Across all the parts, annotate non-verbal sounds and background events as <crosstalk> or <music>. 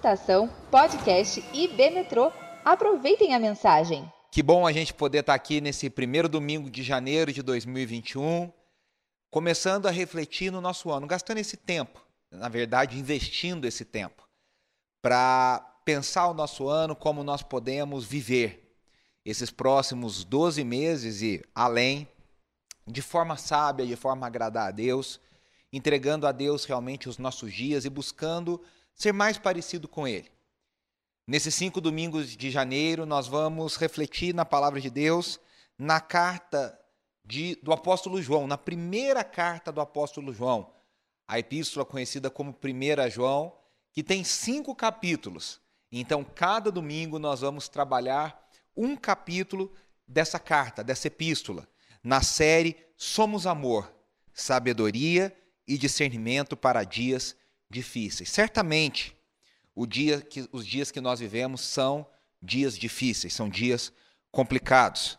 Estação Podcast IB Metrô. Aproveitem a mensagem. Que bom a gente poder estar aqui nesse primeiro domingo de janeiro de 2021, começando a refletir no nosso ano, gastando esse tempo, na verdade, investindo esse tempo, para pensar o nosso ano, como nós podemos viver esses próximos 12 meses e além, de forma sábia, de forma a agradar a Deus, entregando a Deus realmente os nossos dias e buscando ser mais parecido com Ele. Nesses cinco domingos de janeiro, nós vamos refletir na palavra de Deus, na carta de, do apóstolo João, na primeira carta do apóstolo João, a epístola conhecida como 1 João, que tem cinco capítulos. Então, cada domingo nós vamos trabalhar um capítulo dessa carta, dessa epístola, na série Somos Amor, Sabedoria e Discernimento para Dias Difíceis. Certamente, dia que, os dias que nós vivemos são dias difíceis, são dias complicados.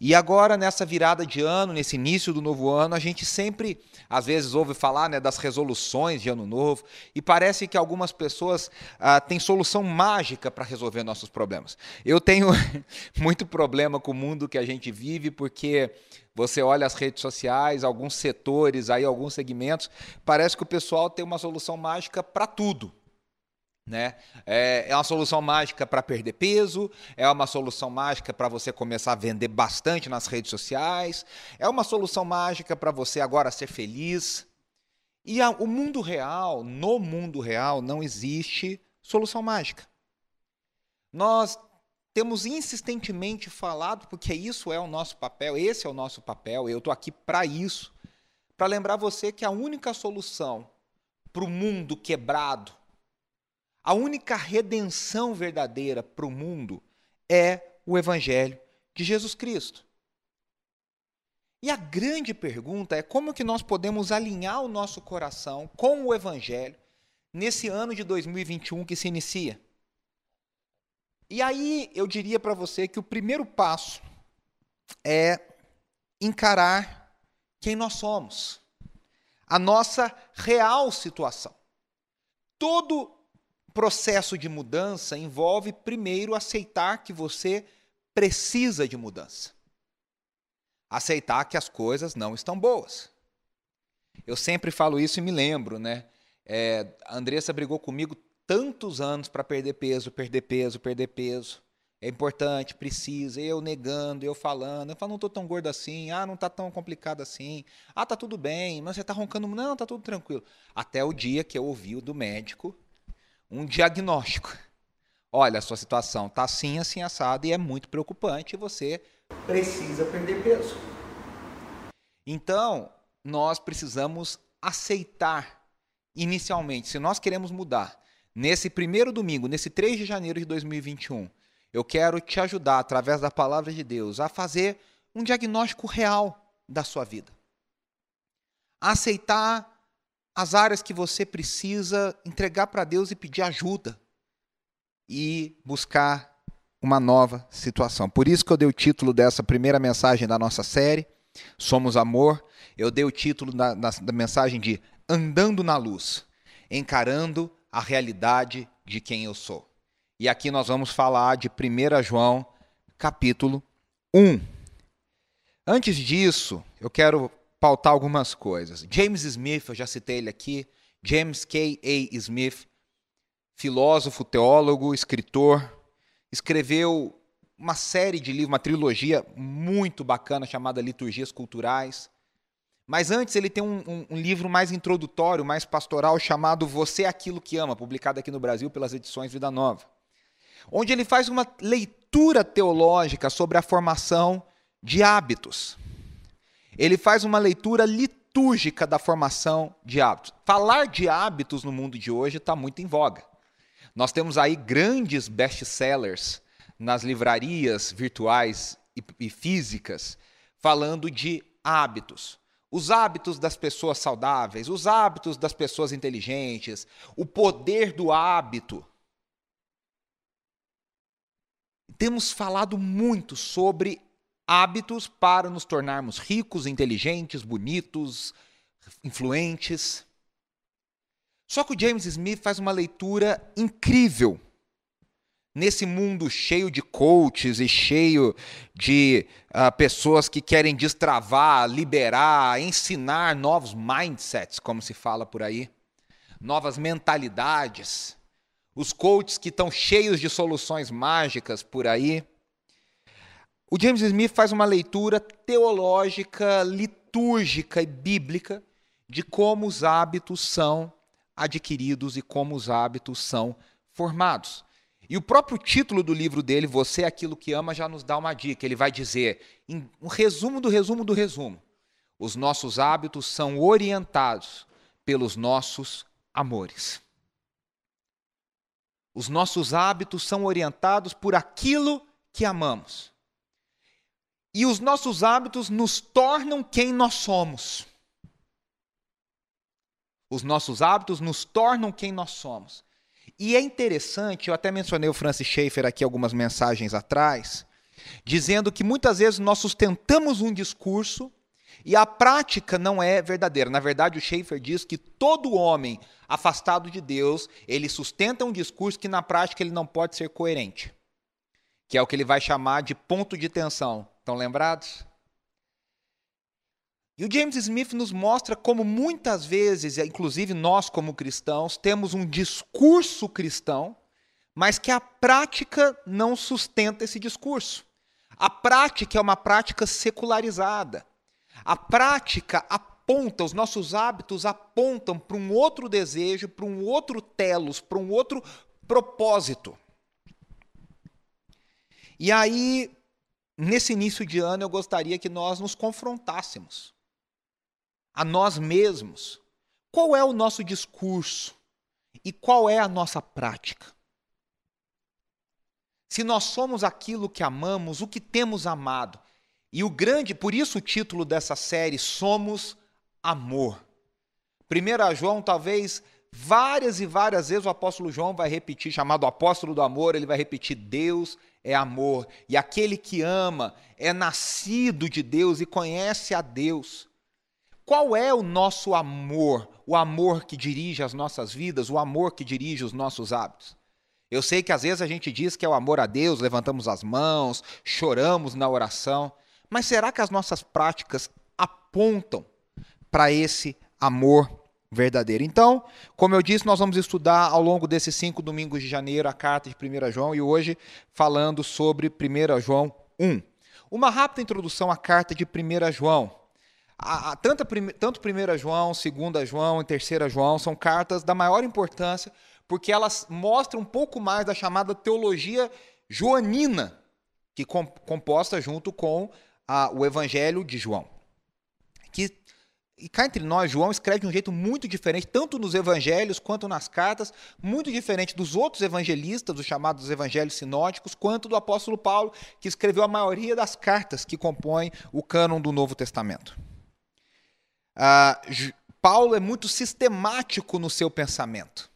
E agora, nessa virada de ano, nesse início do novo ano, a gente sempre, às vezes, ouve falar né, das resoluções de ano novo, e parece que algumas pessoas ah, têm solução mágica para resolver nossos problemas. Eu tenho <laughs> muito problema com o mundo que a gente vive, porque você olha as redes sociais, alguns setores, aí alguns segmentos, parece que o pessoal tem uma solução mágica para tudo. Né? É, é uma solução mágica para perder peso, é uma solução mágica para você começar a vender bastante nas redes sociais, é uma solução mágica para você agora ser feliz. E a, o mundo real, no mundo real, não existe solução mágica. Nós temos insistentemente falado, porque isso é o nosso papel, esse é o nosso papel, eu estou aqui para isso, para lembrar você que a única solução para o mundo quebrado, a única redenção verdadeira para o mundo é o Evangelho de Jesus Cristo. E a grande pergunta é como que nós podemos alinhar o nosso coração com o Evangelho nesse ano de 2021 que se inicia. E aí eu diria para você que o primeiro passo é encarar quem nós somos, a nossa real situação. Todo processo de mudança envolve primeiro aceitar que você precisa de mudança. Aceitar que as coisas não estão boas. Eu sempre falo isso e me lembro, né? É, a Andressa brigou comigo tantos anos para perder peso, perder peso, perder peso. É importante, precisa. Eu negando, eu falando. Eu falo, não estou tão gordo assim. Ah, não está tão complicado assim. Ah, tá tudo bem. Mas você está roncando. Não, tá tudo tranquilo. Até o dia que eu ouvi do médico um diagnóstico. Olha, a sua situação está assim, assim, assado e é muito preocupante e você precisa perder peso. Então, nós precisamos aceitar inicialmente, se nós queremos mudar, nesse primeiro domingo, nesse 3 de janeiro de 2021, eu quero te ajudar, através da palavra de Deus, a fazer um diagnóstico real da sua vida. Aceitar as áreas que você precisa entregar para Deus e pedir ajuda e buscar uma nova situação. Por isso que eu dei o título dessa primeira mensagem da nossa série, Somos Amor. Eu dei o título da, da, da mensagem de Andando na Luz, encarando a realidade de quem eu sou. E aqui nós vamos falar de 1 João, capítulo 1. Antes disso, eu quero pautar algumas coisas. James Smith, eu já citei ele aqui, James K. A. Smith, filósofo, teólogo, escritor, escreveu uma série de livros, uma trilogia muito bacana chamada Liturgias Culturais. Mas antes ele tem um, um, um, livro mais introdutório, mais pastoral, chamado Você é Aquilo que Ama, publicado aqui no Brasil pelas edições Vida Nova. Onde ele faz uma leitura teológica sobre a formação de hábitos ele faz uma leitura litúrgica da formação de hábitos. Falar de hábitos no mundo de hoje está muito em voga. Nós temos aí grandes best-sellers nas livrarias virtuais e, e físicas falando de hábitos. Os hábitos das pessoas saudáveis, os hábitos das pessoas inteligentes, o poder do hábito. Temos falado muito sobre hábitos para nos tornarmos ricos, inteligentes, bonitos, influentes. Só que o James Smith faz uma leitura incrível nesse mundo cheio de coaches e cheio de uh, pessoas que querem destravar, liberar, ensinar novos mindsets, como se fala por aí, novas mentalidades, os coaches que estão cheios de soluções mágicas por aí. O James Smith faz uma leitura teológica, litúrgica e bíblica de como os hábitos são adquiridos e como os hábitos são formados. E o próprio título do livro dele, Você é aquilo que ama, já nos dá uma dica. Ele vai dizer, um resumo do resumo do resumo: os nossos hábitos são orientados pelos nossos amores. Os nossos hábitos são orientados por aquilo que amamos. E os nossos hábitos nos tornam quem nós somos. Os nossos hábitos nos tornam quem nós somos. E é interessante, eu até mencionei o Francis Schaeffer aqui algumas mensagens atrás, dizendo que muitas vezes nós sustentamos um discurso e a prática não é verdadeira. Na verdade, o Schaeffer diz que todo homem afastado de Deus, ele sustenta um discurso que na prática ele não pode ser coerente. Que é o que ele vai chamar de ponto de tensão. Estão lembrados? E o James Smith nos mostra como muitas vezes, inclusive nós como cristãos, temos um discurso cristão, mas que a prática não sustenta esse discurso. A prática é uma prática secularizada. A prática aponta, os nossos hábitos apontam para um outro desejo, para um outro telos, para um outro propósito. E aí, nesse início de ano, eu gostaria que nós nos confrontássemos a nós mesmos qual é o nosso discurso e qual é a nossa prática. Se nós somos aquilo que amamos, o que temos amado. E o grande, por isso o título dessa série, Somos Amor. 1 João, talvez várias e várias vezes o apóstolo João vai repetir, chamado apóstolo do amor, ele vai repetir: Deus é amor. E aquele que ama é nascido de Deus e conhece a Deus. Qual é o nosso amor? O amor que dirige as nossas vidas, o amor que dirige os nossos hábitos. Eu sei que às vezes a gente diz que é o amor a Deus, levantamos as mãos, choramos na oração, mas será que as nossas práticas apontam para esse amor verdadeiro? Então, como eu disse, nós vamos estudar ao longo desses cinco domingos de janeiro a carta de 1 João e hoje falando sobre 1 João 1. Uma rápida introdução à carta de 1 João. A, a, tanto, tanto 1 João, 2 João e 3 João são cartas da maior importância, porque elas mostram um pouco mais da chamada teologia joanina, que com, composta junto com a, o Evangelho de João. Que, e cá entre nós, João escreve de um jeito muito diferente, tanto nos evangelhos quanto nas cartas, muito diferente dos outros evangelistas, dos chamados evangelhos sinóticos, quanto do apóstolo Paulo, que escreveu a maioria das cartas que compõem o cânon do Novo Testamento. Uh, Paulo é muito sistemático no seu pensamento.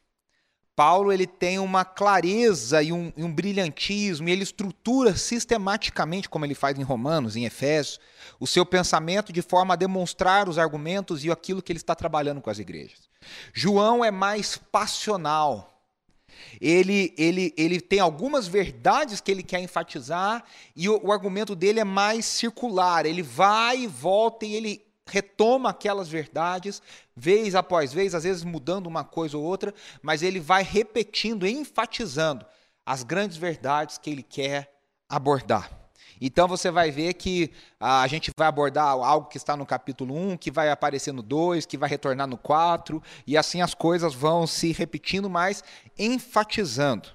Paulo ele tem uma clareza e um, e um, brilhantismo, e ele estrutura sistematicamente, como ele faz em Romanos, em Efésios, o seu pensamento de forma a demonstrar os argumentos e aquilo que ele está trabalhando com as igrejas. João é mais passional. Ele, ele, ele tem algumas verdades que ele quer enfatizar, e o, o argumento dele é mais circular. Ele vai e volta e ele retoma aquelas verdades, vez após vez, às vezes mudando uma coisa ou outra, mas ele vai repetindo, enfatizando as grandes verdades que ele quer abordar. Então você vai ver que ah, a gente vai abordar algo que está no capítulo 1, que vai aparecer no 2, que vai retornar no 4, e assim as coisas vão se repetindo, mas enfatizando.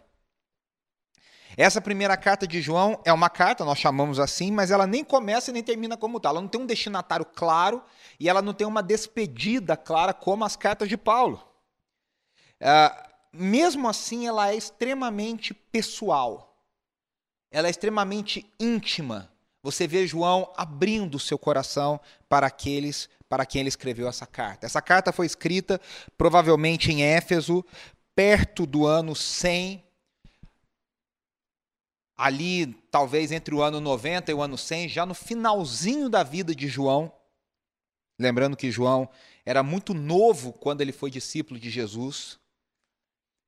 Essa primeira carta de João é uma carta, nós chamamos assim, mas ela nem começa e nem termina como tal. Ela não tem um destinatário claro e ela não tem uma despedida clara como as cartas de Paulo. Uh, mesmo assim, ela é extremamente pessoal. Ela é extremamente íntima. Você vê João abrindo seu coração para aqueles para quem ele escreveu essa carta. Essa carta foi escrita provavelmente em Éfeso, perto do ano 100 ali talvez entre o ano 90 e o ano 100, já no finalzinho da vida de João. Lembrando que João era muito novo quando ele foi discípulo de Jesus.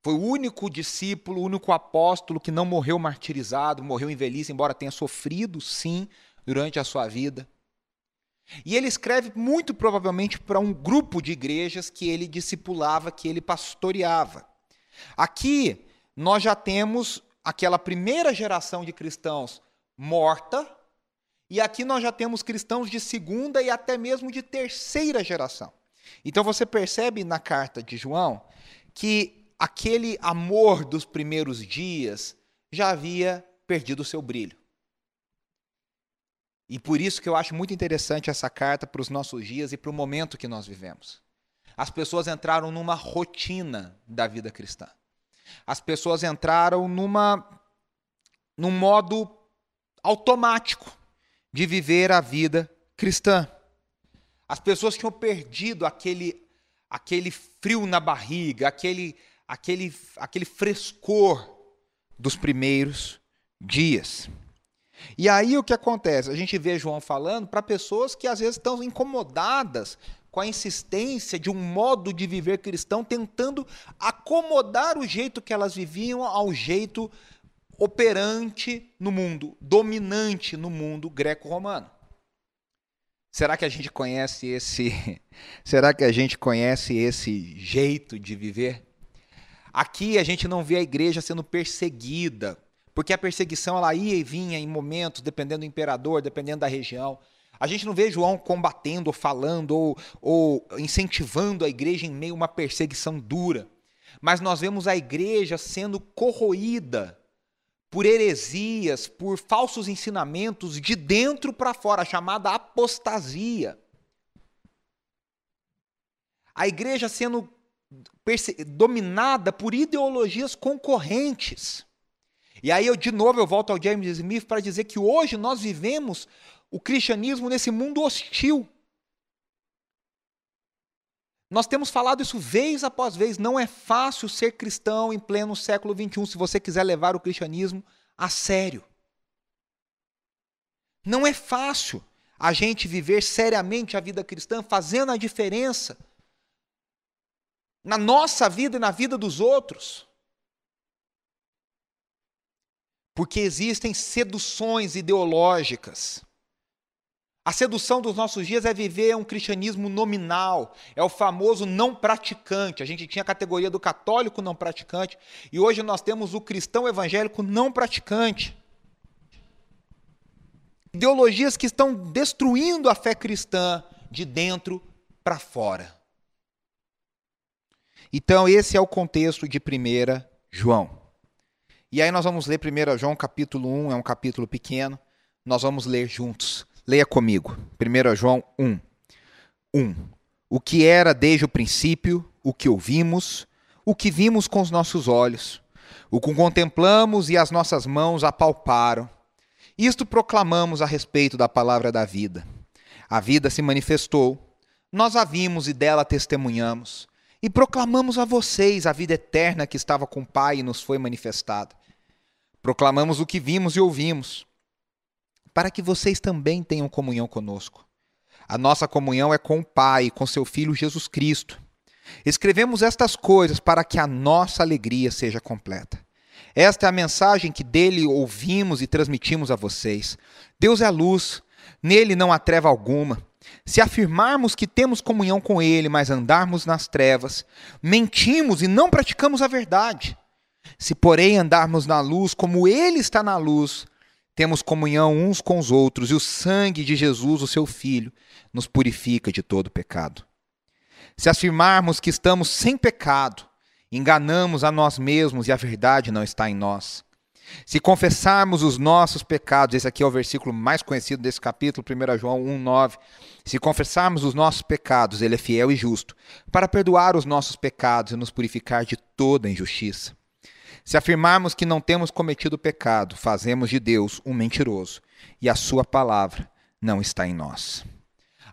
Foi o único discípulo, o único apóstolo que não morreu martirizado, morreu em velhice, embora tenha sofrido, sim, durante a sua vida. E ele escreve muito provavelmente para um grupo de igrejas que ele discipulava, que ele pastoreava. Aqui nós já temos aquela primeira geração de cristãos morta, e aqui nós já temos cristãos de segunda e até mesmo de terceira geração. Então você percebe na carta de João que aquele amor dos primeiros dias já havia perdido o seu brilho. E por isso que eu acho muito interessante essa carta para os nossos dias e para o momento que nós vivemos. As pessoas entraram numa rotina da vida cristã. As pessoas entraram numa num modo automático de viver a vida cristã. As pessoas tinham perdido aquele aquele frio na barriga, aquele aquele aquele frescor dos primeiros dias. E aí o que acontece? A gente vê João falando para pessoas que às vezes estão incomodadas com a insistência de um modo de viver cristão, tentando acomodar o jeito que elas viviam ao jeito operante no mundo, dominante no mundo greco-romano. Será que a gente conhece esse <laughs> Será que a gente conhece esse jeito de viver? Aqui a gente não vê a igreja sendo perseguida porque a perseguição ela ia e vinha em momentos, dependendo do imperador, dependendo da região. A gente não vê João combatendo, falando, ou, ou incentivando a igreja em meio a uma perseguição dura. Mas nós vemos a igreja sendo corroída por heresias, por falsos ensinamentos de dentro para fora, chamada apostasia. A igreja sendo dominada por ideologias concorrentes. E aí eu de novo eu volto ao James Smith para dizer que hoje nós vivemos o cristianismo nesse mundo hostil. Nós temos falado isso vez após vez. Não é fácil ser cristão em pleno século XXI se você quiser levar o cristianismo a sério. Não é fácil a gente viver seriamente a vida cristã, fazendo a diferença na nossa vida e na vida dos outros. Porque existem seduções ideológicas. A sedução dos nossos dias é viver um cristianismo nominal, é o famoso não praticante. A gente tinha a categoria do católico não praticante e hoje nós temos o cristão evangélico não praticante. Ideologias que estão destruindo a fé cristã de dentro para fora. Então, esse é o contexto de 1 João. E aí nós vamos ler 1 João capítulo 1, é um capítulo pequeno. Nós vamos ler juntos. Leia comigo. 1 João 1. 1. O que era desde o princípio, o que ouvimos, o que vimos com os nossos olhos, o que contemplamos e as nossas mãos apalparam. Isto proclamamos a respeito da palavra da vida. A vida se manifestou, nós a vimos e dela testemunhamos, e proclamamos a vocês a vida eterna que estava com o Pai e nos foi manifestada. Proclamamos o que vimos e ouvimos, para que vocês também tenham comunhão conosco. A nossa comunhão é com o Pai com seu Filho Jesus Cristo. Escrevemos estas coisas para que a nossa alegria seja completa. Esta é a mensagem que dele ouvimos e transmitimos a vocês. Deus é a luz, nele não há treva alguma. Se afirmarmos que temos comunhão com ele, mas andarmos nas trevas, mentimos e não praticamos a verdade. Se, porém, andarmos na luz como Ele está na luz, temos comunhão uns com os outros, e o sangue de Jesus, o seu Filho, nos purifica de todo pecado. Se afirmarmos que estamos sem pecado, enganamos a nós mesmos e a verdade não está em nós. Se confessarmos os nossos pecados, esse aqui é o versículo mais conhecido desse capítulo, 1 João 1,9. Se confessarmos os nossos pecados, Ele é fiel e justo, para perdoar os nossos pecados e nos purificar de toda injustiça. Se afirmarmos que não temos cometido pecado, fazemos de Deus um mentiroso e a sua palavra não está em nós.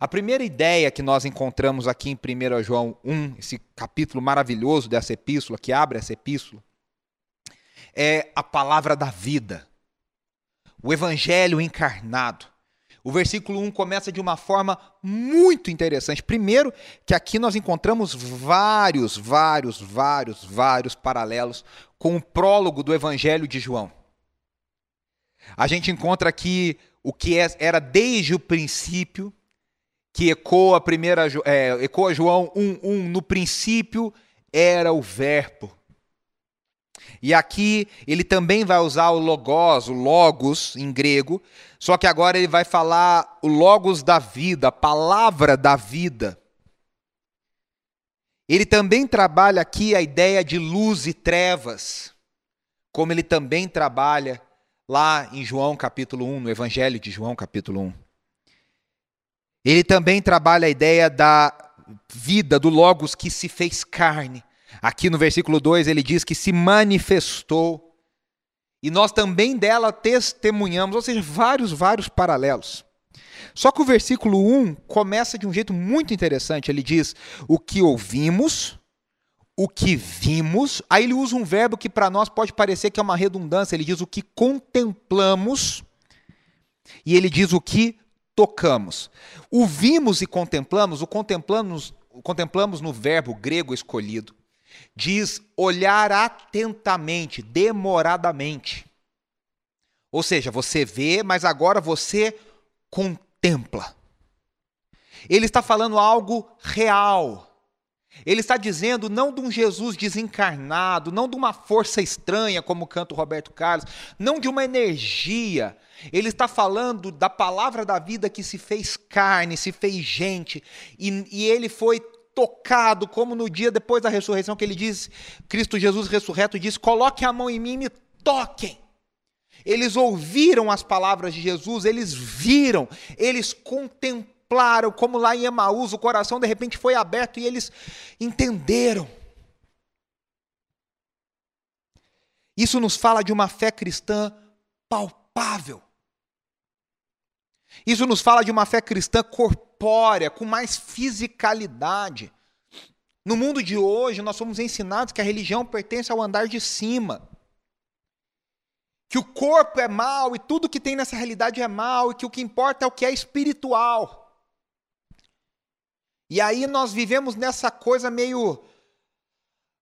A primeira ideia que nós encontramos aqui em 1 João 1, esse capítulo maravilhoso dessa epístola, que abre essa epístola, é a palavra da vida. O evangelho encarnado. O versículo 1 começa de uma forma muito interessante. Primeiro, que aqui nós encontramos vários, vários, vários, vários paralelos com o prólogo do Evangelho de João. A gente encontra aqui o que é, era desde o princípio, que ecoa, primeira, é, ecoa João 1,1, no princípio era o Verbo. E aqui ele também vai usar o logos, o logos em grego, só que agora ele vai falar o logos da vida, a palavra da vida. Ele também trabalha aqui a ideia de luz e trevas, como ele também trabalha lá em João capítulo 1, no Evangelho de João capítulo 1. Ele também trabalha a ideia da vida, do Logos que se fez carne. Aqui no versículo 2 ele diz que se manifestou. E nós também dela testemunhamos, ou seja, vários, vários paralelos. Só que o versículo 1 começa de um jeito muito interessante. Ele diz: O que ouvimos, o que vimos. Aí ele usa um verbo que para nós pode parecer que é uma redundância. Ele diz: O que contemplamos. E ele diz: O que tocamos. O vimos e contemplamos, o contemplamos, o contemplamos no verbo grego escolhido diz olhar atentamente, demoradamente. Ou seja, você vê, mas agora você contempla. Ele está falando algo real. Ele está dizendo não de um Jesus desencarnado, não de uma força estranha, como canta o Roberto Carlos, não de uma energia. Ele está falando da palavra da vida que se fez carne, se fez gente, e, e ele foi tocado, como no dia depois da ressurreição, que ele diz, Cristo Jesus ressurreto diz: coloquem a mão em mim e me toquem. Eles ouviram as palavras de Jesus, eles viram, eles contemplaram, como lá em Emaús, o coração de repente foi aberto e eles entenderam. Isso nos fala de uma fé cristã palpável. Isso nos fala de uma fé cristã corpórea, com mais fisicalidade. No mundo de hoje, nós somos ensinados que a religião pertence ao andar de cima. Que o corpo é mal e tudo que tem nessa realidade é mal e que o que importa é o que é espiritual. E aí nós vivemos nessa coisa meio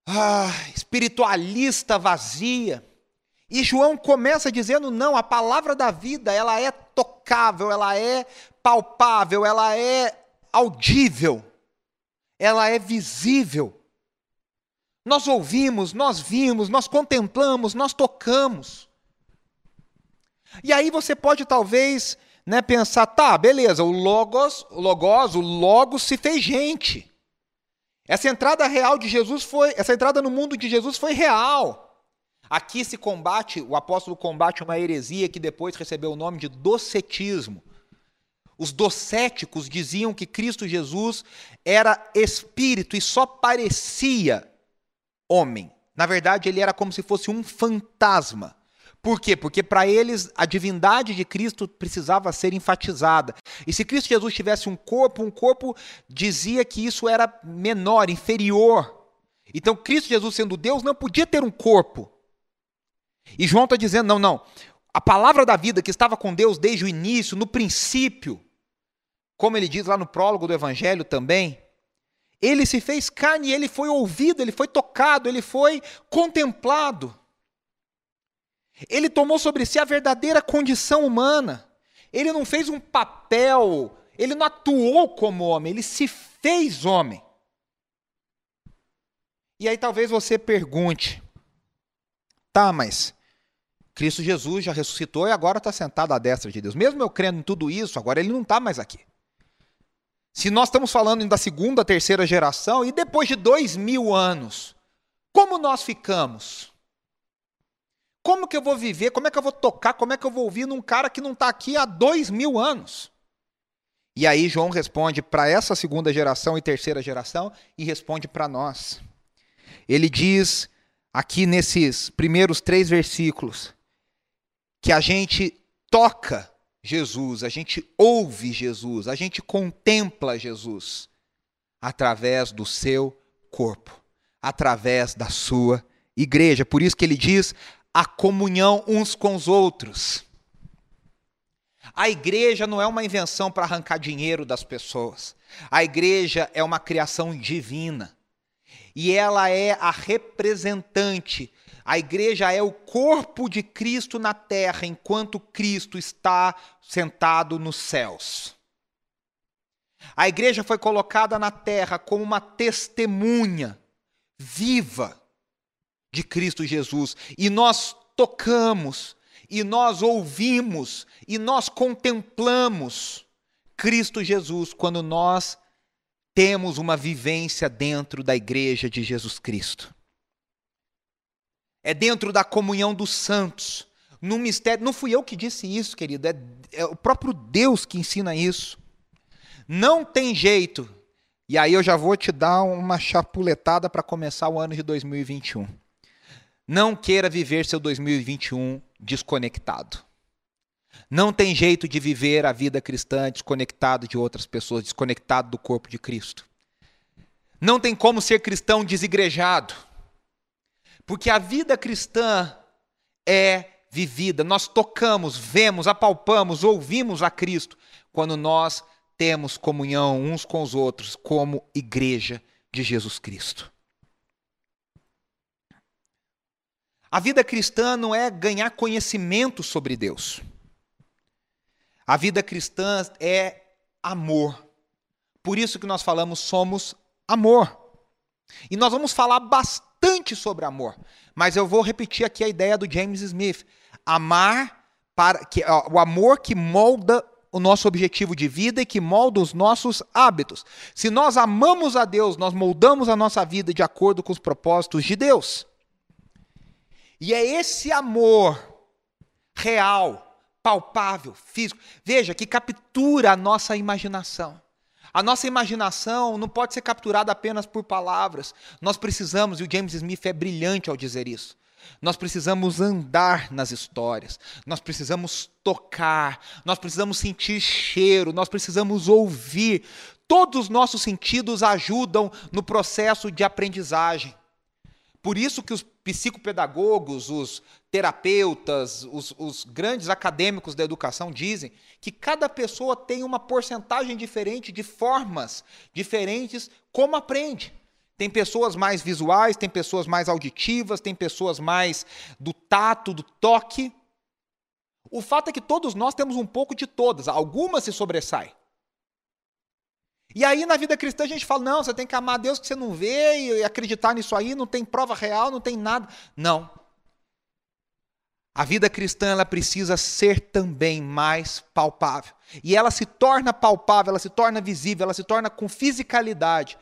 ah, espiritualista vazia. E João começa dizendo: não, a palavra da vida, ela é tocável, ela é palpável, ela é audível, ela é visível. Nós ouvimos, nós vimos, nós contemplamos, nós tocamos. E aí você pode talvez né, pensar, tá, beleza, o logos, o logos, o logos se fez gente. Essa entrada real de Jesus foi, essa entrada no mundo de Jesus foi real. Aqui se combate, o apóstolo combate uma heresia que depois recebeu o nome de docetismo. Os docéticos diziam que Cristo Jesus era espírito e só parecia homem. Na verdade, ele era como se fosse um fantasma. Por quê? Porque para eles a divindade de Cristo precisava ser enfatizada. E se Cristo Jesus tivesse um corpo, um corpo dizia que isso era menor, inferior. Então, Cristo Jesus, sendo Deus, não podia ter um corpo. E João está dizendo: não, não. A palavra da vida que estava com Deus desde o início, no princípio, como ele diz lá no prólogo do Evangelho também, ele se fez carne ele foi ouvido, ele foi tocado, ele foi contemplado. Ele tomou sobre si a verdadeira condição humana. Ele não fez um papel, ele não atuou como homem, ele se fez homem. E aí talvez você pergunte: tá, mas Cristo Jesus já ressuscitou e agora está sentado à destra de Deus. Mesmo eu crendo em tudo isso, agora ele não está mais aqui. Se nós estamos falando da segunda, terceira geração, e depois de dois mil anos, como nós ficamos? Como que eu vou viver? Como é que eu vou tocar? Como é que eu vou ouvir num cara que não está aqui há dois mil anos? E aí João responde para essa segunda geração e terceira geração e responde para nós. Ele diz aqui nesses primeiros três versículos que a gente toca Jesus, a gente ouve Jesus, a gente contempla Jesus através do seu corpo, através da sua igreja. Por isso que ele diz a comunhão uns com os outros. A igreja não é uma invenção para arrancar dinheiro das pessoas. A igreja é uma criação divina. E ela é a representante. A igreja é o corpo de Cristo na terra, enquanto Cristo está sentado nos céus. A igreja foi colocada na terra como uma testemunha viva de Cristo Jesus. E nós tocamos, e nós ouvimos, e nós contemplamos Cristo Jesus quando nós temos uma vivência dentro da igreja de Jesus Cristo. É dentro da comunhão dos santos, no mistério. Não fui eu que disse isso, querido, é, é o próprio Deus que ensina isso. Não tem jeito. E aí eu já vou te dar uma chapuletada para começar o ano de 2021. Não queira viver seu 2021 desconectado. Não tem jeito de viver a vida cristã desconectado de outras pessoas, desconectado do corpo de Cristo. Não tem como ser cristão desigrejado. Porque a vida cristã é vivida. Nós tocamos, vemos, apalpamos, ouvimos a Cristo quando nós temos comunhão uns com os outros como igreja de Jesus Cristo. A vida cristã não é ganhar conhecimento sobre Deus. A vida cristã é amor. Por isso que nós falamos somos amor. E nós vamos falar bastante sobre amor, mas eu vou repetir aqui a ideia do James Smith. Amar para que ó, o amor que molda o nosso objetivo de vida e que molda os nossos hábitos. Se nós amamos a Deus, nós moldamos a nossa vida de acordo com os propósitos de Deus. E é esse amor real, palpável, físico, veja, que captura a nossa imaginação. A nossa imaginação não pode ser capturada apenas por palavras. Nós precisamos, e o James Smith é brilhante ao dizer isso. Nós precisamos andar nas histórias, nós precisamos tocar, nós precisamos sentir cheiro, nós precisamos ouvir. Todos os nossos sentidos ajudam no processo de aprendizagem. Por isso que os psicopedagogos, os terapeutas, os, os, grandes acadêmicos da educação dizem que cada pessoa tem uma porcentagem diferente de formas diferentes como aprende. Tem pessoas mais visuais, tem pessoas mais auditivas, tem pessoas mais do tato, do toque. O fato é que todos nós temos um pouco de todas, algumas se sobressaem. E aí na vida cristã a gente fala: não, você tem que amar Deus que você não vê e acreditar nisso aí, não tem prova real, não tem nada. Não. A vida cristã ela precisa ser também mais palpável. E ela se torna palpável, ela se torna visível, ela se torna com fisicalidade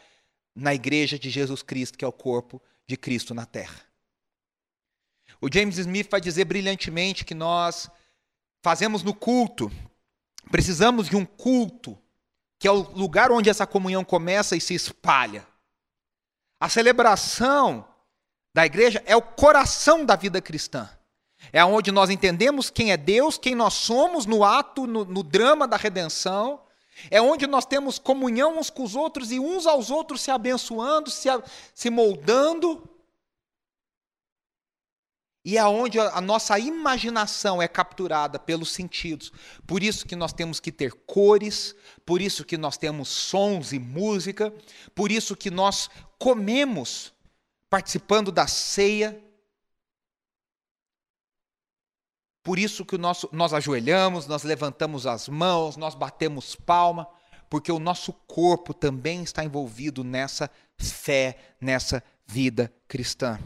na igreja de Jesus Cristo, que é o corpo de Cristo na terra. O James Smith vai dizer brilhantemente que nós fazemos no culto, precisamos de um culto, que é o lugar onde essa comunhão começa e se espalha. A celebração da igreja é o coração da vida cristã. É onde nós entendemos quem é Deus, quem nós somos no ato, no, no drama da redenção, é onde nós temos comunhão uns com os outros e uns aos outros se abençoando, se, se moldando. E é onde a nossa imaginação é capturada pelos sentidos. Por isso que nós temos que ter cores, por isso que nós temos sons e música, por isso que nós comemos participando da ceia. Por isso que nosso, nós ajoelhamos, nós levantamos as mãos, nós batemos palma, porque o nosso corpo também está envolvido nessa fé, nessa vida cristã.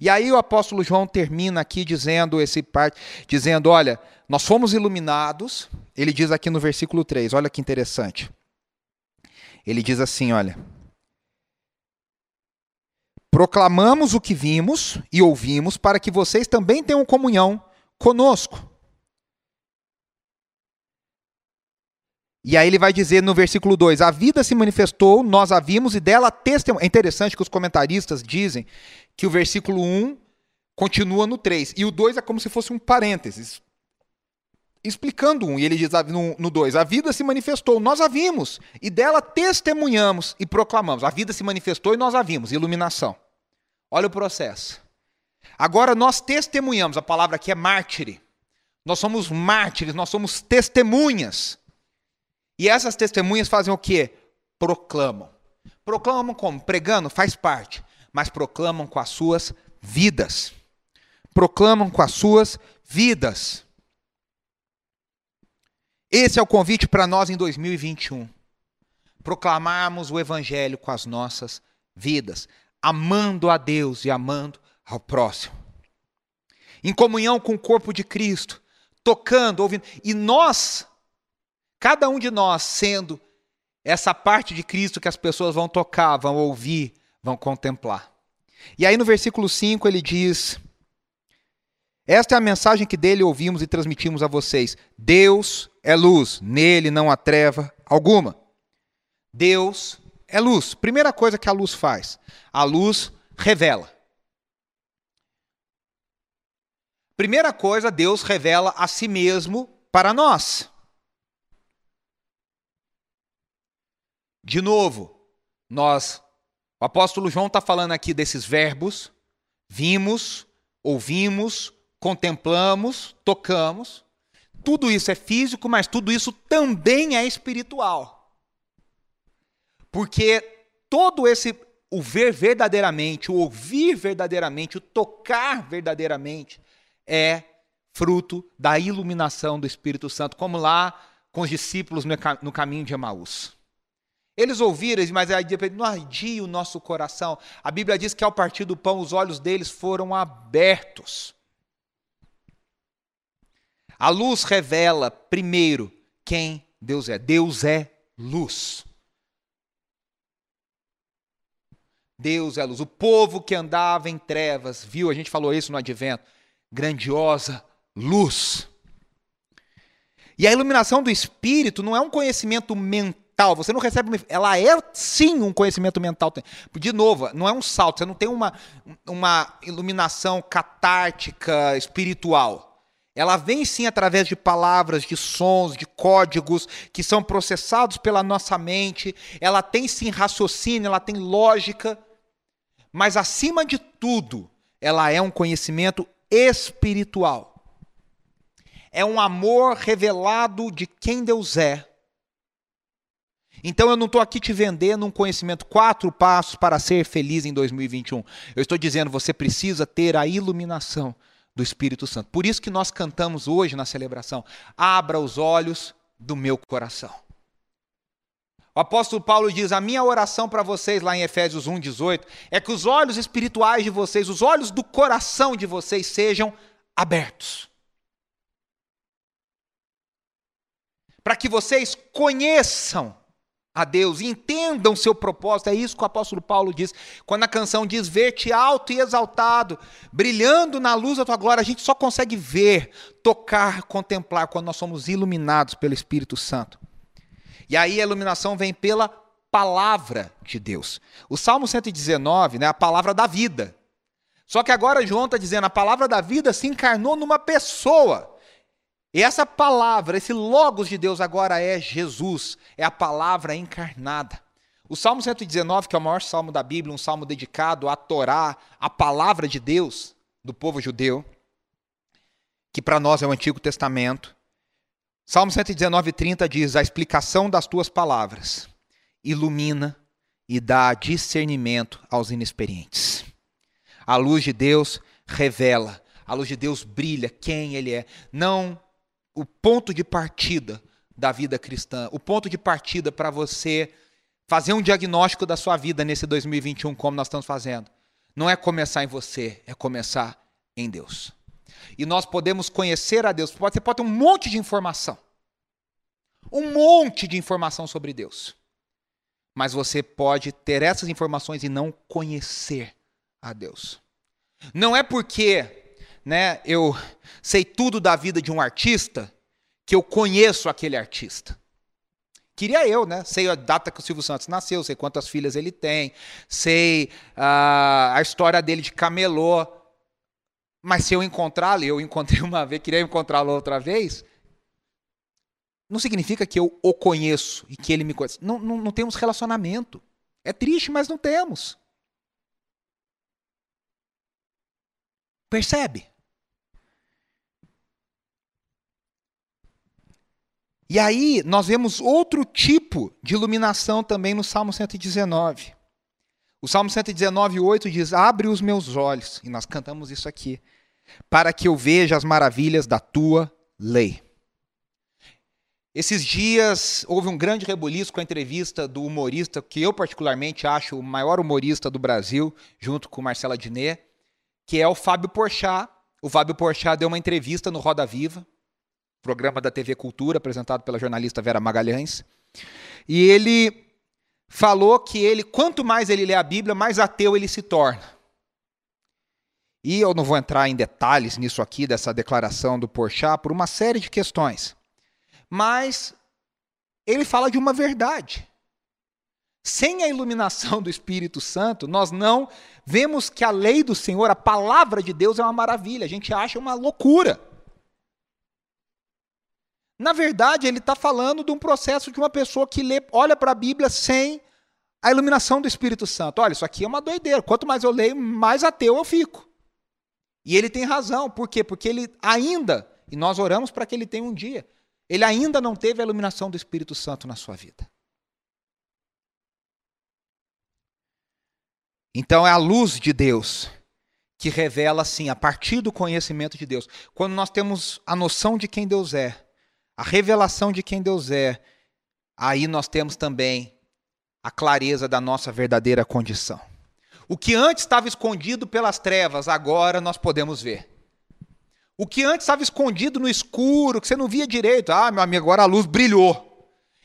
E aí o apóstolo João termina aqui dizendo esse parte, dizendo, olha, nós fomos iluminados, ele diz aqui no versículo 3, olha que interessante. Ele diz assim, olha: Proclamamos o que vimos e ouvimos para que vocês também tenham comunhão conosco. E aí ele vai dizer no versículo 2: A vida se manifestou, nós a vimos e dela testemunhamos. É interessante que os comentaristas dizem que o versículo 1 continua no 3. E o 2 é como se fosse um parênteses. Explicando um, e ele diz no 2: A vida se manifestou, nós a vimos, e dela testemunhamos e proclamamos. A vida se manifestou e nós a vimos, iluminação. Olha o processo. Agora nós testemunhamos, a palavra aqui é mártire. Nós somos mártires, nós somos testemunhas. E essas testemunhas fazem o quê? Proclamam. Proclamam como? Pregando, faz parte. Mas proclamam com as suas vidas. Proclamam com as suas vidas. Esse é o convite para nós em 2021. Proclamarmos o Evangelho com as nossas vidas, amando a Deus e amando ao próximo. Em comunhão com o corpo de Cristo, tocando, ouvindo. E nós, cada um de nós, sendo essa parte de Cristo que as pessoas vão tocar, vão ouvir, vão contemplar. E aí no versículo 5 ele diz: Esta é a mensagem que dele ouvimos e transmitimos a vocês. Deus é luz, nele não há treva alguma. Deus é luz. Primeira coisa que a luz faz: a luz revela. Primeira coisa, Deus revela a si mesmo para nós. De novo, nós, o apóstolo João está falando aqui desses verbos: vimos, ouvimos, contemplamos, tocamos. Tudo isso é físico, mas tudo isso também é espiritual. Porque todo esse o ver verdadeiramente, o ouvir verdadeiramente, o tocar verdadeiramente, é fruto da iluminação do Espírito Santo, como lá com os discípulos no caminho de Emaús. Eles ouviram, mas não ardia o nosso coração. A Bíblia diz que ao partir do pão, os olhos deles foram abertos. A luz revela, primeiro, quem Deus é. Deus é luz. Deus é luz. O povo que andava em trevas, viu, a gente falou isso no advento, grandiosa luz. E a iluminação do espírito não é um conhecimento mental, você não recebe, ela é sim um conhecimento mental. De novo, não é um salto, você não tem uma, uma iluminação catártica espiritual. Ela vem sim através de palavras, de sons, de códigos que são processados pela nossa mente. Ela tem sim raciocínio, ela tem lógica. Mas acima de tudo, ela é um conhecimento espiritual. É um amor revelado de quem Deus é. Então eu não estou aqui te vendendo um conhecimento, quatro passos para ser feliz em 2021. Eu estou dizendo, você precisa ter a iluminação do Espírito Santo. Por isso que nós cantamos hoje na celebração: Abra os olhos do meu coração. O apóstolo Paulo diz: A minha oração para vocês, lá em Efésios 1,18, é que os olhos espirituais de vocês, os olhos do coração de vocês sejam abertos. Para que vocês conheçam a Deus, entendam seu propósito. É isso que o apóstolo Paulo diz. Quando a canção diz: Ver-te alto e exaltado, brilhando na luz da tua glória, a gente só consegue ver, tocar, contemplar quando nós somos iluminados pelo Espírito Santo. E aí a iluminação vem pela palavra de Deus. O Salmo 119 né, a palavra da vida. Só que agora João está dizendo a palavra da vida se encarnou numa pessoa. E essa palavra, esse logos de Deus agora é Jesus, é a palavra encarnada. O Salmo 119, que é o maior salmo da Bíblia, um salmo dedicado à Torá, à palavra de Deus do povo judeu, que para nós é o Antigo Testamento, Salmo 119, 30 diz: A explicação das tuas palavras ilumina e dá discernimento aos inexperientes. A luz de Deus revela, a luz de Deus brilha quem Ele é, não o ponto de partida da vida cristã, o ponto de partida para você fazer um diagnóstico da sua vida nesse 2021, como nós estamos fazendo. Não é começar em você, é começar em Deus e nós podemos conhecer a Deus. Você pode ter um monte de informação. Um monte de informação sobre Deus. Mas você pode ter essas informações e não conhecer a Deus. Não é porque né, eu sei tudo da vida de um artista que eu conheço aquele artista. Queria eu, né? Sei a data que o Silvio Santos nasceu, sei quantas filhas ele tem, sei uh, a história dele de camelô. Mas se eu encontrá-lo, eu encontrei uma vez, queria encontrá-lo outra vez, não significa que eu o conheço e que ele me conhece. Não, não, não temos relacionamento. É triste, mas não temos. Percebe? E aí nós vemos outro tipo de iluminação também no Salmo 119. O Salmo 119, 8 diz: Abre os meus olhos, e nós cantamos isso aqui, para que eu veja as maravilhas da tua lei. Esses dias houve um grande rebuliço com a entrevista do humorista, que eu particularmente acho o maior humorista do Brasil, junto com Marcela Diné, que é o Fábio Porchat. O Fábio Porchat deu uma entrevista no Roda Viva, programa da TV Cultura, apresentado pela jornalista Vera Magalhães. E ele falou que ele, quanto mais ele lê a Bíblia, mais ateu ele se torna. E eu não vou entrar em detalhes nisso aqui, dessa declaração do Porchat, por uma série de questões. Mas ele fala de uma verdade. Sem a iluminação do Espírito Santo, nós não vemos que a lei do Senhor, a palavra de Deus, é uma maravilha. A gente acha uma loucura. Na verdade, ele está falando de um processo de uma pessoa que lê, olha para a Bíblia sem a iluminação do Espírito Santo. Olha, isso aqui é uma doideira. Quanto mais eu leio, mais ateu eu fico. E ele tem razão. Por quê? Porque ele ainda, e nós oramos para que ele tenha um dia, ele ainda não teve a iluminação do Espírito Santo na sua vida. Então é a luz de Deus que revela, assim, a partir do conhecimento de Deus. Quando nós temos a noção de quem Deus é, a revelação de quem Deus é, aí nós temos também a clareza da nossa verdadeira condição. O que antes estava escondido pelas trevas, agora nós podemos ver. O que antes estava escondido no escuro, que você não via direito, ah, meu amigo, agora a luz brilhou.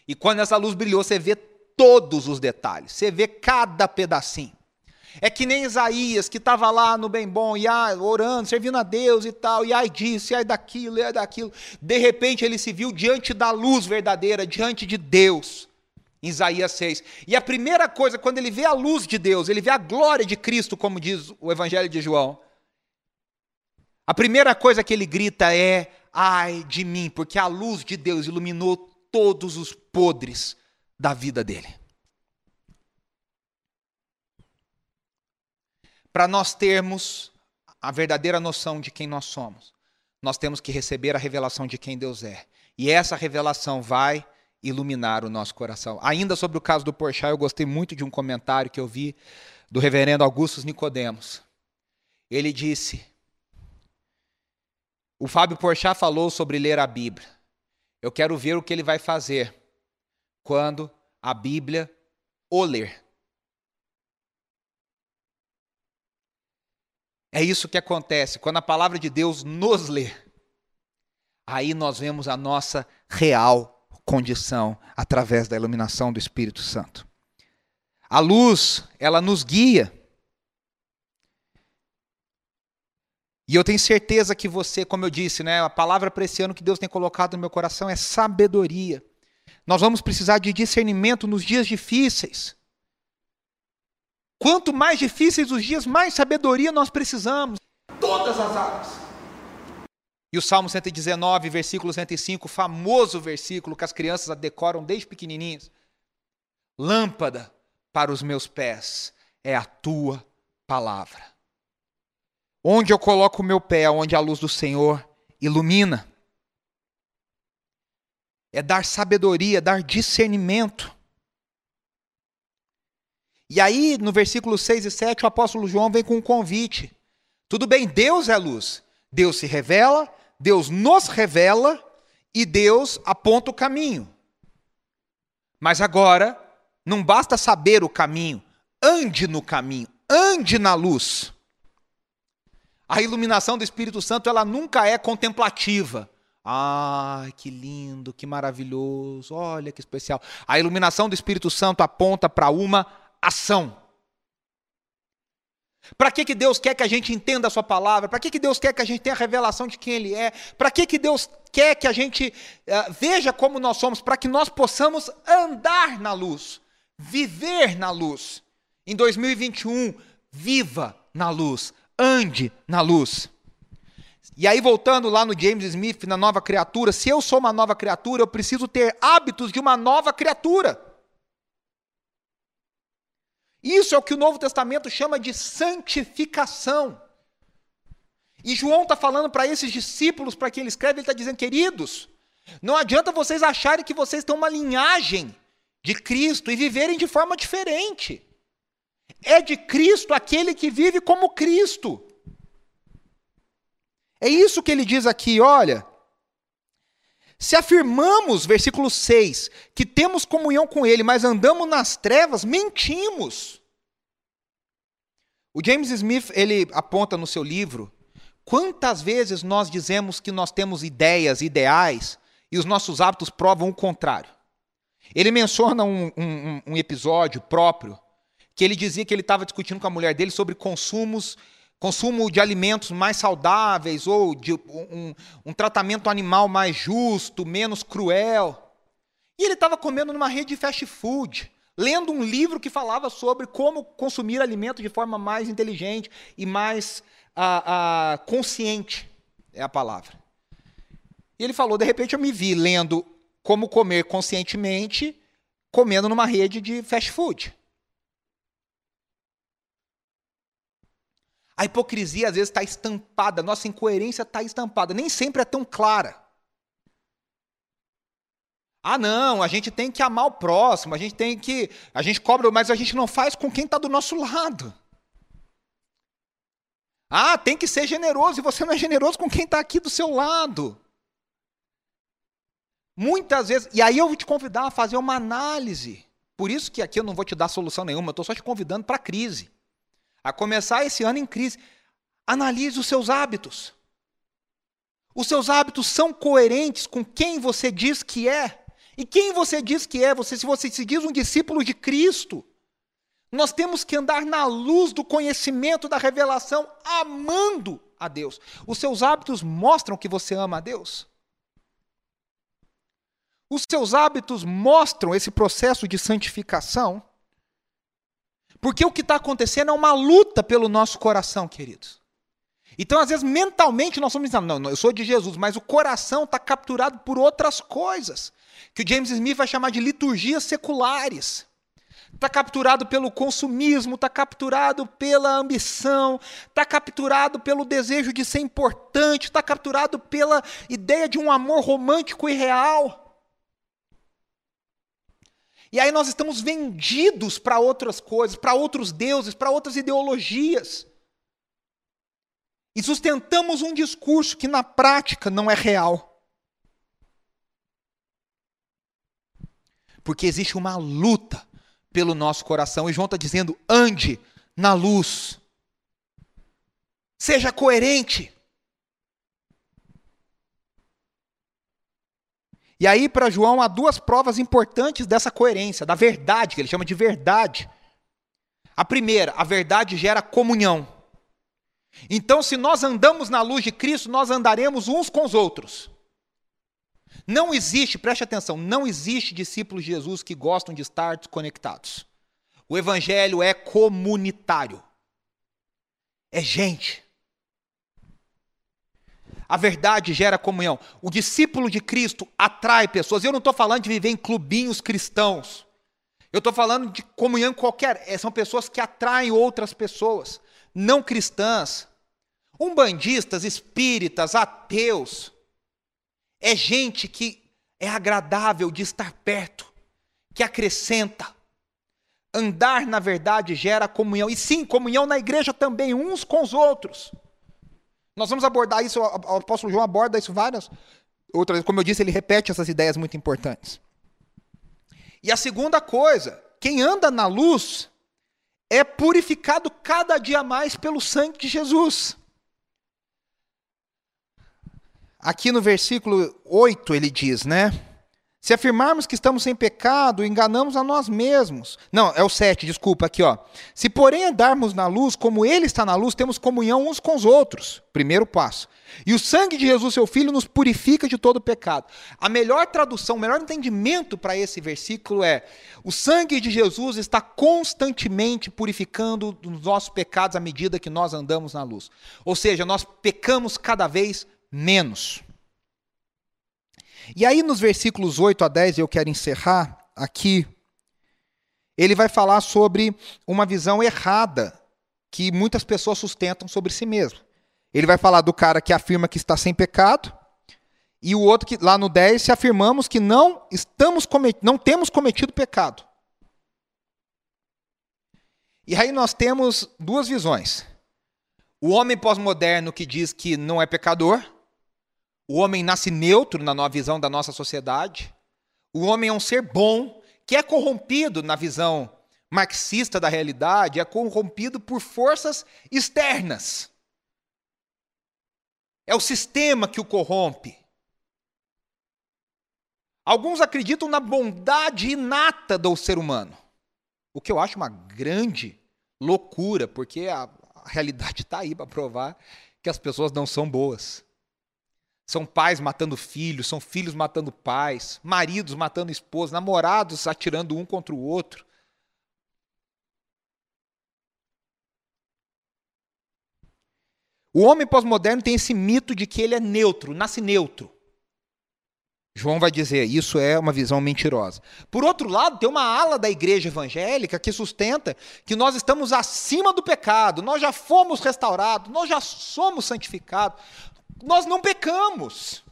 E quando essa luz brilhou, você vê todos os detalhes, você vê cada pedacinho. É que nem Isaías, que estava lá no bem bom, e ah, orando, servindo a Deus e tal, e ai disso, e ai daquilo, e ai daquilo. De repente ele se viu diante da luz verdadeira, diante de Deus. Em Isaías 6. E a primeira coisa, quando ele vê a luz de Deus, ele vê a glória de Cristo, como diz o Evangelho de João. A primeira coisa que ele grita é: ai de mim, porque a luz de Deus iluminou todos os podres da vida dele. Para nós termos a verdadeira noção de quem nós somos, nós temos que receber a revelação de quem Deus é. E essa revelação vai iluminar o nosso coração. Ainda sobre o caso do Porchat, eu gostei muito de um comentário que eu vi do reverendo Augustus Nicodemos. Ele disse: O Fábio Porchat falou sobre ler a Bíblia. Eu quero ver o que ele vai fazer quando a Bíblia o ler. É isso que acontece quando a palavra de Deus nos lê. Aí nós vemos a nossa real condição através da iluminação do Espírito Santo. A luz, ela nos guia. E eu tenho certeza que você, como eu disse, né, a palavra para esse ano que Deus tem colocado no meu coração é sabedoria. Nós vamos precisar de discernimento nos dias difíceis. Quanto mais difíceis os dias, mais sabedoria nós precisamos. Todas as áreas. E o Salmo 119, versículo 105, famoso versículo que as crianças decoram desde pequenininhos. Lâmpada para os meus pés é a tua palavra. Onde eu coloco o meu pé, onde a luz do Senhor ilumina. É dar sabedoria, dar discernimento. E aí, no versículo 6 e 7, o apóstolo João vem com um convite. Tudo bem, Deus é luz. Deus se revela, Deus nos revela e Deus aponta o caminho. Mas agora, não basta saber o caminho, ande no caminho, ande na luz. A iluminação do Espírito Santo, ela nunca é contemplativa. Ai, que lindo, que maravilhoso, olha que especial. A iluminação do Espírito Santo aponta para uma ação. Para que, que Deus quer que a gente entenda a sua palavra? Para que, que Deus quer que a gente tenha a revelação de quem Ele é? Para que, que Deus quer que a gente uh, veja como nós somos? Para que nós possamos andar na luz, viver na luz. Em 2021, viva na luz, ande na luz. E aí, voltando lá no James Smith, na nova criatura, se eu sou uma nova criatura, eu preciso ter hábitos de uma nova criatura. Isso é o que o Novo Testamento chama de santificação. E João está falando para esses discípulos, para quem ele escreve, ele está dizendo, queridos, Não adianta vocês acharem que vocês têm uma linhagem de Cristo e viverem de forma diferente. É de Cristo aquele que vive como Cristo. É isso que ele diz aqui, olha. Se afirmamos, versículo 6, que temos comunhão com Ele, mas andamos nas trevas, mentimos. O James Smith, ele aponta no seu livro, quantas vezes nós dizemos que nós temos ideias, ideais, e os nossos hábitos provam o contrário. Ele menciona um, um, um episódio próprio, que ele dizia que ele estava discutindo com a mulher dele sobre consumos consumo de alimentos mais saudáveis ou de um, um tratamento animal mais justo, menos cruel. E ele estava comendo numa rede de fast food, lendo um livro que falava sobre como consumir alimentos de forma mais inteligente e mais ah, ah, consciente é a palavra. E ele falou: de repente eu me vi lendo como comer conscientemente, comendo numa rede de fast food. A hipocrisia às vezes está estampada, nossa incoerência está estampada, nem sempre é tão clara. Ah, não, a gente tem que amar o próximo, a gente tem que. A gente cobra, mas a gente não faz com quem está do nosso lado. Ah, tem que ser generoso, e você não é generoso com quem está aqui do seu lado. Muitas vezes, e aí eu vou te convidar a fazer uma análise. Por isso que aqui eu não vou te dar solução nenhuma, eu estou só te convidando para a crise a começar esse ano em crise, analise os seus hábitos. Os seus hábitos são coerentes com quem você diz que é. E quem você diz que é? Você, se você se diz um discípulo de Cristo, nós temos que andar na luz do conhecimento da revelação, amando a Deus. Os seus hábitos mostram que você ama a Deus. Os seus hábitos mostram esse processo de santificação. Porque o que está acontecendo é uma luta pelo nosso coração, queridos. Então, às vezes, mentalmente, nós somos dizendo, não, não, eu sou de Jesus, mas o coração está capturado por outras coisas, que o James Smith vai chamar de liturgias seculares. Está capturado pelo consumismo, está capturado pela ambição, está capturado pelo desejo de ser importante, está capturado pela ideia de um amor romântico e real. E aí nós estamos vendidos para outras coisas, para outros deuses, para outras ideologias. E sustentamos um discurso que na prática não é real. Porque existe uma luta pelo nosso coração. E João está dizendo: ande na luz. Seja coerente. E aí, para João, há duas provas importantes dessa coerência, da verdade, que ele chama de verdade. A primeira, a verdade gera comunhão. Então, se nós andamos na luz de Cristo, nós andaremos uns com os outros. Não existe, preste atenção, não existe discípulos de Jesus que gostam de estar desconectados. O evangelho é comunitário. É gente. A verdade gera comunhão. O discípulo de Cristo atrai pessoas. Eu não estou falando de viver em clubinhos cristãos. Eu estou falando de comunhão qualquer. É, são pessoas que atraem outras pessoas, não cristãs. Umbandistas, espíritas, ateus. É gente que é agradável de estar perto, que acrescenta. Andar na verdade gera comunhão. E sim, comunhão na igreja também, uns com os outros. Nós vamos abordar isso, o apóstolo João aborda isso várias outras, como eu disse, ele repete essas ideias muito importantes. E a segunda coisa, quem anda na luz é purificado cada dia mais pelo sangue de Jesus. Aqui no versículo 8 ele diz, né? Se afirmarmos que estamos sem pecado, enganamos a nós mesmos. Não, é o 7, desculpa, aqui, ó. Se porém andarmos na luz, como ele está na luz, temos comunhão uns com os outros. Primeiro passo. E o sangue de Jesus, seu filho, nos purifica de todo pecado. A melhor tradução, o melhor entendimento para esse versículo é: o sangue de Jesus está constantemente purificando os nossos pecados à medida que nós andamos na luz. Ou seja, nós pecamos cada vez menos. E aí, nos versículos 8 a 10, eu quero encerrar aqui. Ele vai falar sobre uma visão errada que muitas pessoas sustentam sobre si mesmo. Ele vai falar do cara que afirma que está sem pecado E o outro que lá no 10, se afirmamos que não estamos não temos cometido pecado. E aí nós temos duas visões. O homem pós-moderno que diz que não é pecador, o homem nasce neutro na visão da nossa sociedade, o homem é um ser bom, que é corrompido na visão marxista da realidade, é corrompido por forças externas. É o sistema que o corrompe. Alguns acreditam na bondade inata do ser humano, o que eu acho uma grande loucura, porque a, a realidade está aí para provar que as pessoas não são boas. São pais matando filhos, são filhos matando pais, maridos matando esposas, namorados atirando um contra o outro. O homem pós-moderno tem esse mito de que ele é neutro, nasce neutro. João vai dizer, isso é uma visão mentirosa. Por outro lado, tem uma ala da igreja evangélica que sustenta que nós estamos acima do pecado, nós já fomos restaurados, nós já somos santificados, nós não pecamos.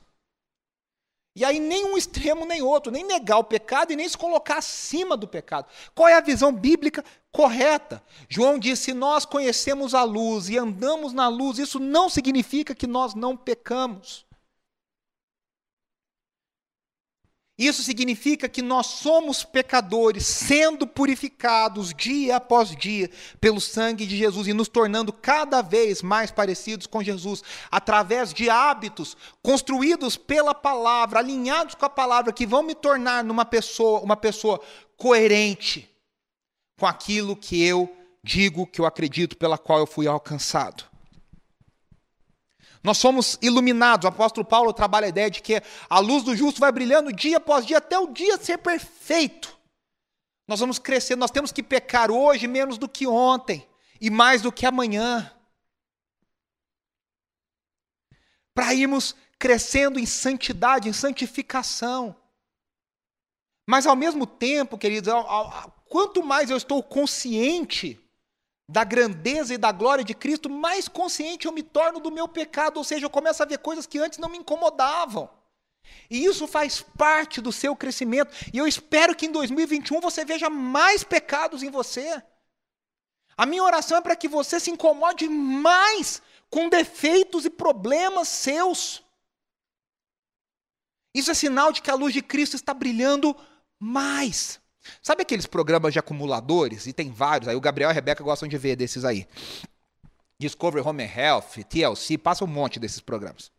E aí, nem um extremo nem outro, nem negar o pecado e nem se colocar acima do pecado. Qual é a visão bíblica correta? João diz: se nós conhecemos a luz e andamos na luz, isso não significa que nós não pecamos. Isso significa que nós somos pecadores, sendo purificados dia após dia pelo sangue de Jesus e nos tornando cada vez mais parecidos com Jesus, através de hábitos construídos pela palavra, alinhados com a palavra, que vão me tornar numa pessoa, uma pessoa coerente com aquilo que eu digo, que eu acredito, pela qual eu fui alcançado. Nós somos iluminados. O apóstolo Paulo trabalha a ideia de que a luz do justo vai brilhando dia após dia até o dia ser perfeito. Nós vamos crescer, nós temos que pecar hoje menos do que ontem e mais do que amanhã. Para irmos crescendo em santidade, em santificação. Mas ao mesmo tempo, queridos, quanto mais eu estou consciente da grandeza e da glória de Cristo, mais consciente eu me torno do meu pecado, ou seja, eu começo a ver coisas que antes não me incomodavam. E isso faz parte do seu crescimento. E eu espero que em 2021 você veja mais pecados em você. A minha oração é para que você se incomode mais com defeitos e problemas seus. Isso é sinal de que a luz de Cristo está brilhando mais. Sabe aqueles programas de acumuladores? E tem vários, aí o Gabriel e a Rebeca gostam de ver desses aí. Discovery Home Health, TLC, passa um monte desses programas.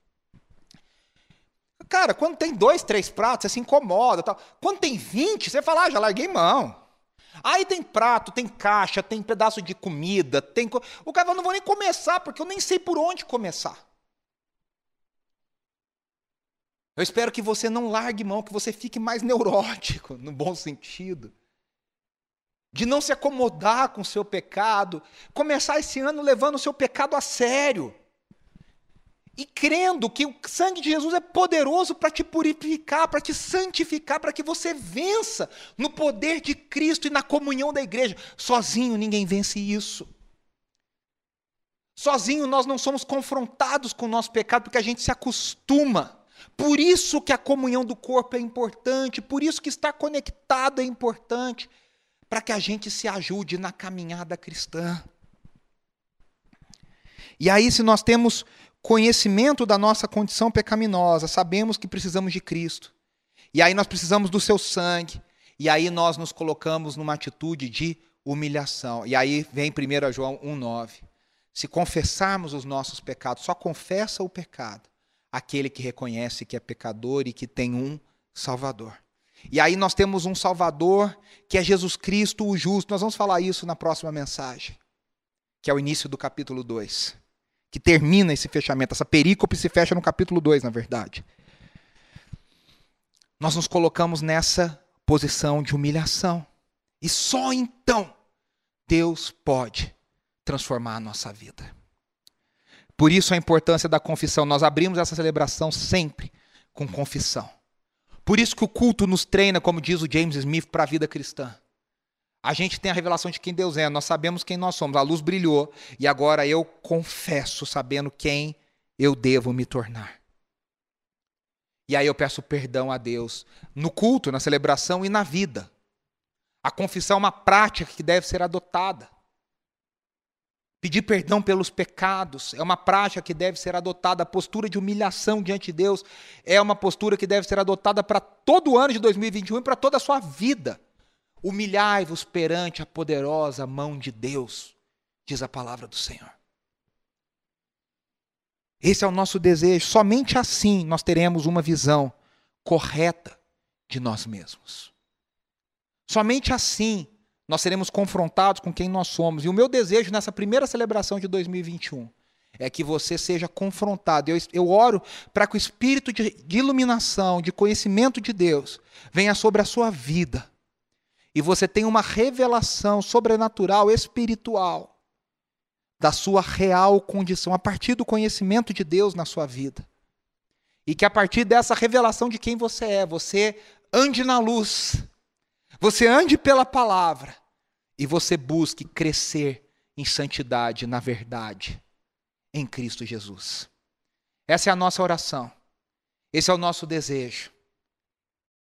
Cara, quando tem dois, três pratos, você se incomoda. Tal. Quando tem 20, você fala, ah, já larguei mão. Aí tem prato, tem caixa, tem pedaço de comida, tem. O cara fala, não vou nem começar, porque eu nem sei por onde começar. Eu espero que você não largue mão, que você fique mais neurótico, no bom sentido. De não se acomodar com o seu pecado, começar esse ano levando o seu pecado a sério. E crendo que o sangue de Jesus é poderoso para te purificar, para te santificar, para que você vença no poder de Cristo e na comunhão da igreja. Sozinho ninguém vence isso. Sozinho nós não somos confrontados com o nosso pecado porque a gente se acostuma. Por isso que a comunhão do corpo é importante, por isso que estar conectado é importante, para que a gente se ajude na caminhada cristã. E aí, se nós temos conhecimento da nossa condição pecaminosa, sabemos que precisamos de Cristo. E aí nós precisamos do seu sangue. E aí nós nos colocamos numa atitude de humilhação. E aí vem 1 João 1,9. Se confessarmos os nossos pecados, só confessa o pecado aquele que reconhece que é pecador e que tem um Salvador. E aí nós temos um Salvador que é Jesus Cristo, o justo. Nós vamos falar isso na próxima mensagem, que é o início do capítulo 2, que termina esse fechamento. Essa perícope se fecha no capítulo 2, na verdade. Nós nos colocamos nessa posição de humilhação. E só então Deus pode transformar a nossa vida. Por isso a importância da confissão. Nós abrimos essa celebração sempre com confissão. Por isso que o culto nos treina, como diz o James Smith, para a vida cristã. A gente tem a revelação de quem Deus é, nós sabemos quem nós somos. A luz brilhou e agora eu confesso, sabendo quem eu devo me tornar. E aí eu peço perdão a Deus no culto, na celebração e na vida. A confissão é uma prática que deve ser adotada. Pedir perdão pelos pecados é uma prática que deve ser adotada. A postura de humilhação diante de Deus é uma postura que deve ser adotada para todo o ano de 2021 e para toda a sua vida. Humilhai-vos perante a poderosa mão de Deus, diz a palavra do Senhor. Esse é o nosso desejo. Somente assim nós teremos uma visão correta de nós mesmos. Somente assim nós seremos confrontados com quem nós somos. E o meu desejo nessa primeira celebração de 2021 é que você seja confrontado. Eu, eu oro para que o espírito de, de iluminação, de conhecimento de Deus, venha sobre a sua vida. E você tenha uma revelação sobrenatural, espiritual, da sua real condição, a partir do conhecimento de Deus na sua vida. E que a partir dessa revelação de quem você é, você ande na luz você ande pela palavra e você busque crescer em santidade, na verdade, em Cristo Jesus. Essa é a nossa oração. Esse é o nosso desejo.